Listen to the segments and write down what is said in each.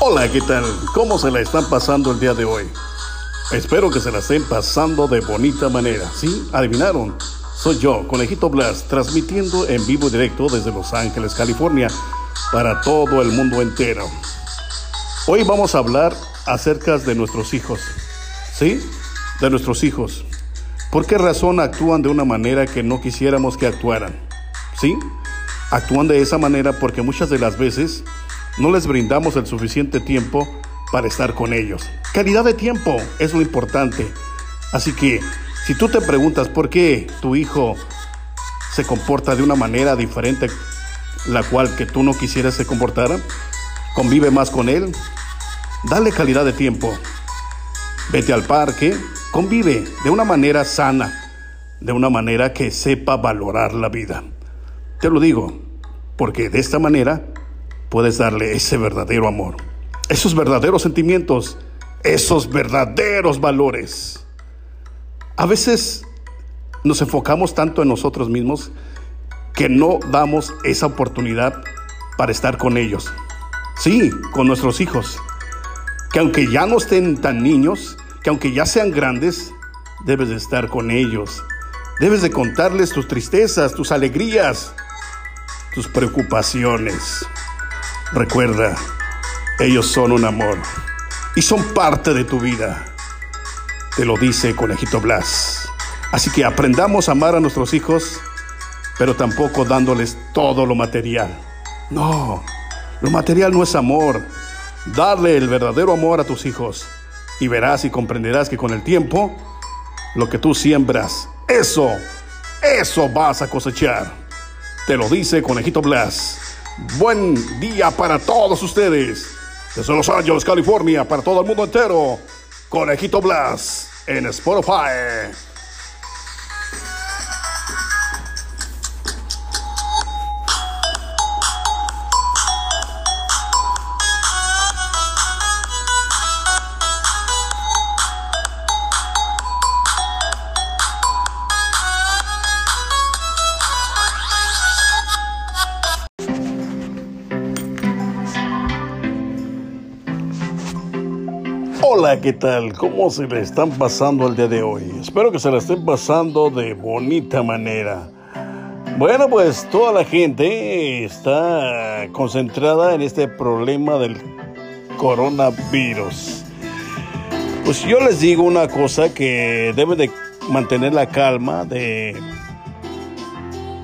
Hola, ¿qué tal? ¿Cómo se la están pasando el día de hoy? Espero que se la estén pasando de bonita manera. ¿Sí? ¿Adivinaron? Soy yo, Conejito Blas, transmitiendo en vivo directo desde Los Ángeles, California, para todo el mundo entero. Hoy vamos a hablar acerca de nuestros hijos. ¿Sí? De nuestros hijos. ¿Por qué razón actúan de una manera que no quisiéramos que actuaran? ¿Sí? Actúan de esa manera porque muchas de las veces no les brindamos el suficiente tiempo para estar con ellos. Calidad de tiempo es lo importante. Así que si tú te preguntas por qué tu hijo se comporta de una manera diferente la cual que tú no quisieras se comportara, convive más con él, dale calidad de tiempo. Vete al parque, convive de una manera sana, de una manera que sepa valorar la vida. Te lo digo, porque de esta manera puedes darle ese verdadero amor, esos verdaderos sentimientos, esos verdaderos valores. A veces nos enfocamos tanto en nosotros mismos que no damos esa oportunidad para estar con ellos. Sí, con nuestros hijos. Que aunque ya no estén tan niños, que aunque ya sean grandes, debes de estar con ellos. Debes de contarles tus tristezas, tus alegrías, tus preocupaciones. Recuerda, ellos son un amor y son parte de tu vida. Te lo dice Conejito Blas. Así que aprendamos a amar a nuestros hijos, pero tampoco dándoles todo lo material. No, lo material no es amor. Darle el verdadero amor a tus hijos y verás y comprenderás que con el tiempo, lo que tú siembras, eso, eso vas a cosechar. Te lo dice Conejito Blas. Buen día para todos ustedes. Desde Los Ángeles, California, para todo el mundo entero. Conejito Blas en Spotify. Hola, ¿qué tal? ¿Cómo se le están pasando el día de hoy? Espero que se la estén pasando de bonita manera. Bueno, pues toda la gente está concentrada en este problema del coronavirus. Pues yo les digo una cosa que debe de mantener la calma, de,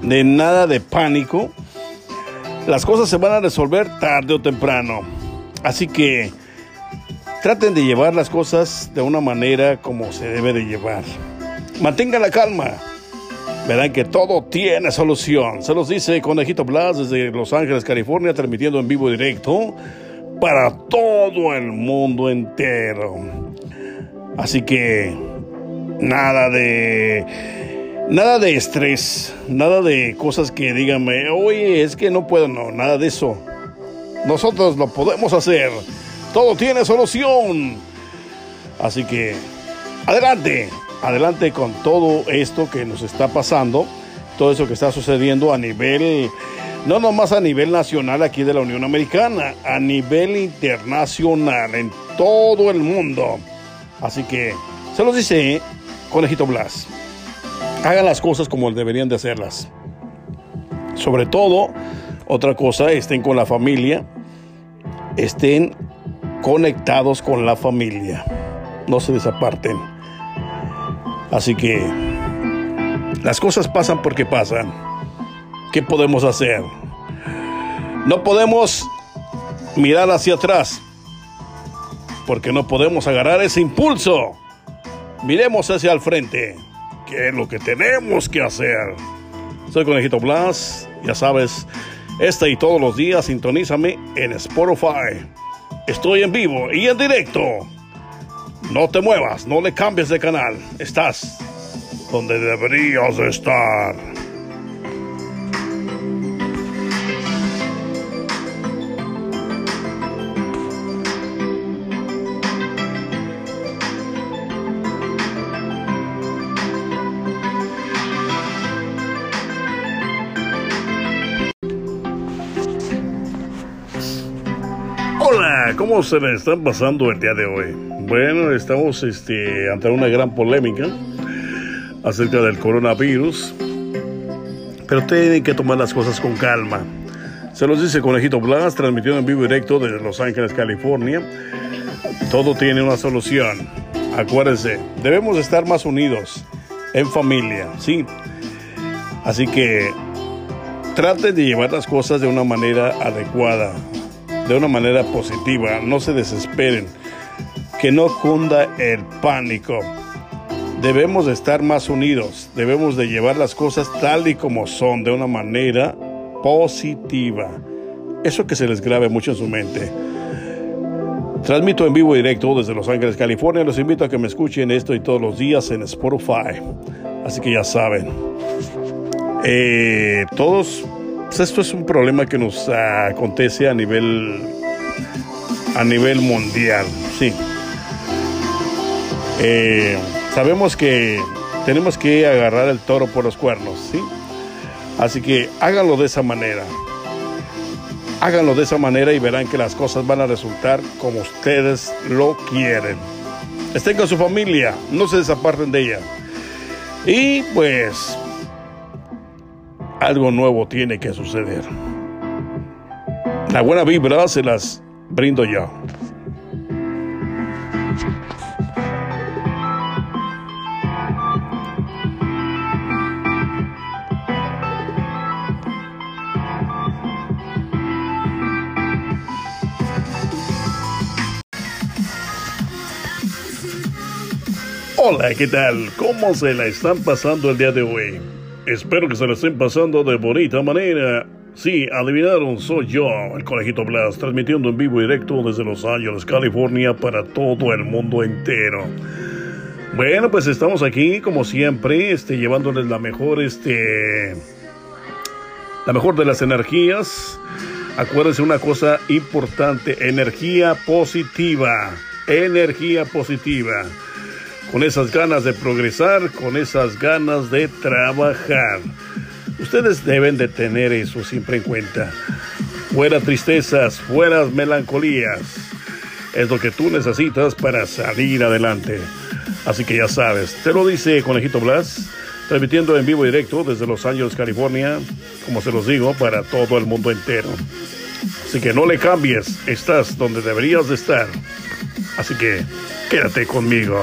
de nada de pánico. Las cosas se van a resolver tarde o temprano. Así que Traten de llevar las cosas de una manera como se debe de llevar. Mantengan la calma. Verán que todo tiene solución. Se los dice Conejito Blas desde Los Ángeles, California, transmitiendo en vivo directo para todo el mundo entero. Así que nada de nada de estrés, nada de cosas que díganme, oye, es que no puedo, no, nada de eso. Nosotros lo podemos hacer. Todo tiene solución. Así que adelante, adelante con todo esto que nos está pasando, todo eso que está sucediendo a nivel, no nomás a nivel nacional aquí de la Unión Americana, a nivel internacional, en todo el mundo. Así que se los dice Conejito Blas. Hagan las cosas como deberían de hacerlas. Sobre todo, otra cosa, estén con la familia, estén conectados con la familia. No se desaparten. Así que las cosas pasan porque pasan. ¿Qué podemos hacer? No podemos mirar hacia atrás porque no podemos agarrar ese impulso. Miremos hacia el frente, que es lo que tenemos que hacer. Soy Conejito Blas, ya sabes, este y todos los días sintonízame en Spotify. Estoy en vivo y en directo. No te muevas, no le cambies de canal. Estás donde deberías estar. Hola, ¿cómo se le están pasando el día de hoy? Bueno, estamos este, ante una gran polémica acerca del coronavirus, pero tienen que tomar las cosas con calma. Se los dice Conejito Blas, transmitiendo en vivo directo desde Los Ángeles, California. Todo tiene una solución. Acuérdense, debemos estar más unidos en familia, ¿sí? Así que traten de llevar las cosas de una manera adecuada, de una manera positiva, no se desesperen, que no cunda el pánico. Debemos de estar más unidos, debemos de llevar las cosas tal y como son, de una manera positiva. Eso que se les grabe mucho en su mente. Transmito en vivo directo desde Los Ángeles, California. Los invito a que me escuchen esto y todos los días en Spotify. Así que ya saben. Eh, todos, pues esto es un problema que nos acontece a nivel a nivel mundial, sí. Eh, sabemos que tenemos que agarrar el toro por los cuernos, sí. Así que háganlo de esa manera. Háganlo de esa manera y verán que las cosas van a resultar como ustedes lo quieren. Estén con su familia, no se desaparten de ella. Y pues algo nuevo tiene que suceder. La buena vibra se las brindo yo. Hola, ¿qué tal? ¿Cómo se la están pasando el día de hoy? Espero que se la estén pasando de bonita manera. Sí, adivinaron, soy yo, el Conejito Blas, transmitiendo en vivo y directo desde Los Ángeles, California, para todo el mundo entero. Bueno, pues estamos aquí, como siempre, este, llevándoles la mejor, este, la mejor de las energías. Acuérdense una cosa importante, energía positiva, energía positiva con esas ganas de progresar, con esas ganas de trabajar. Ustedes deben de tener eso siempre en cuenta. Fuera tristezas, fuera melancolías. Es lo que tú necesitas para salir adelante. Así que ya sabes, te lo dice Conejito Blas, transmitiendo en vivo directo desde Los Ángeles, California, como se los digo, para todo el mundo entero. Así que no le cambies, estás donde deberías de estar. Así que quédate conmigo.